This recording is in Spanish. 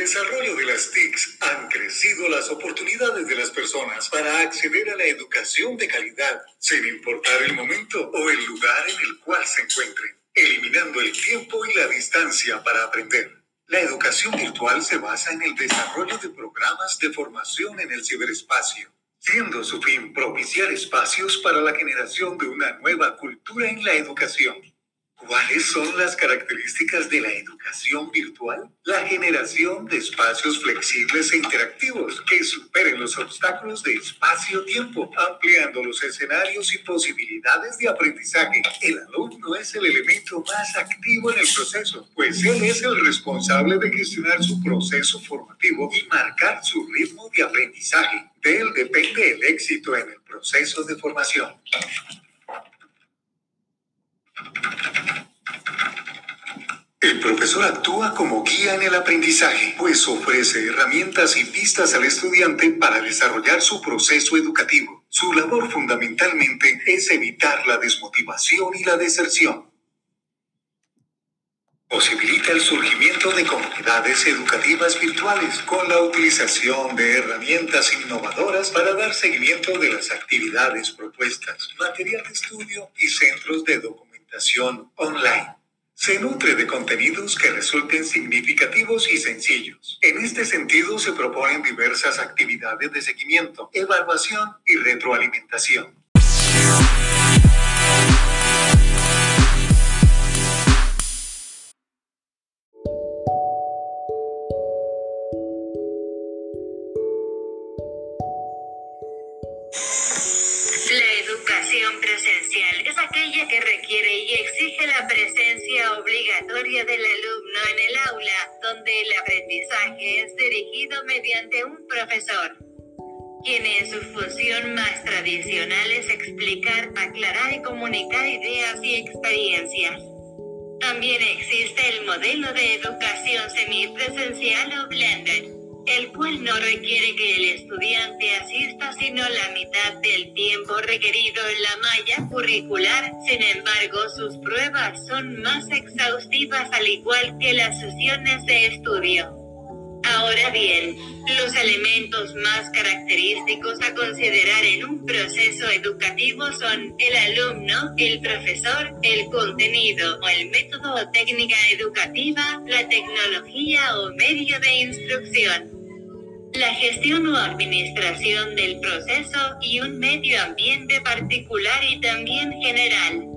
desarrollo de las TICs han crecido las oportunidades de las personas para acceder a la educación de calidad, sin importar el momento o el lugar en el cual se encuentren, eliminando el tiempo y la distancia para aprender. La educación virtual se basa en el desarrollo de programas de formación en el ciberespacio, siendo su fin propiciar espacios para la generación de una nueva cultura en la educación. ¿Cuáles son las características de la educación virtual? La generación de espacios flexibles e interactivos que superen los obstáculos de espacio-tiempo, ampliando los escenarios y posibilidades de aprendizaje. El alumno es el elemento más activo en el proceso, pues él es el responsable de gestionar su proceso formativo y marcar su ritmo de aprendizaje. De él depende el éxito en el proceso de formación. El profesor actúa como guía en el aprendizaje, pues ofrece herramientas y pistas al estudiante para desarrollar su proceso educativo. Su labor fundamentalmente es evitar la desmotivación y la deserción. Posibilita el surgimiento de comunidades educativas virtuales con la utilización de herramientas innovadoras para dar seguimiento de las actividades propuestas, material de estudio y centros de documentación online se nutre de contenidos que resulten significativos y sencillos. En este sentido, se proponen diversas actividades de seguimiento, evaluación y retroalimentación. Que requiere y exige la presencia obligatoria del alumno en el aula, donde el aprendizaje es dirigido mediante un profesor, quien en su función más tradicional es explicar, aclarar y comunicar ideas y experiencias. También existe el modelo de educación semipresencial o blended el cual no requiere que el estudiante asista sino la mitad requerido en la malla curricular, sin embargo sus pruebas son más exhaustivas al igual que las sesiones de estudio. Ahora bien, los elementos más característicos a considerar en un proceso educativo son el alumno, el profesor, el contenido o el método o técnica educativa, la tecnología o medio de instrucción la gestión o administración del proceso y un medio ambiente particular y también general.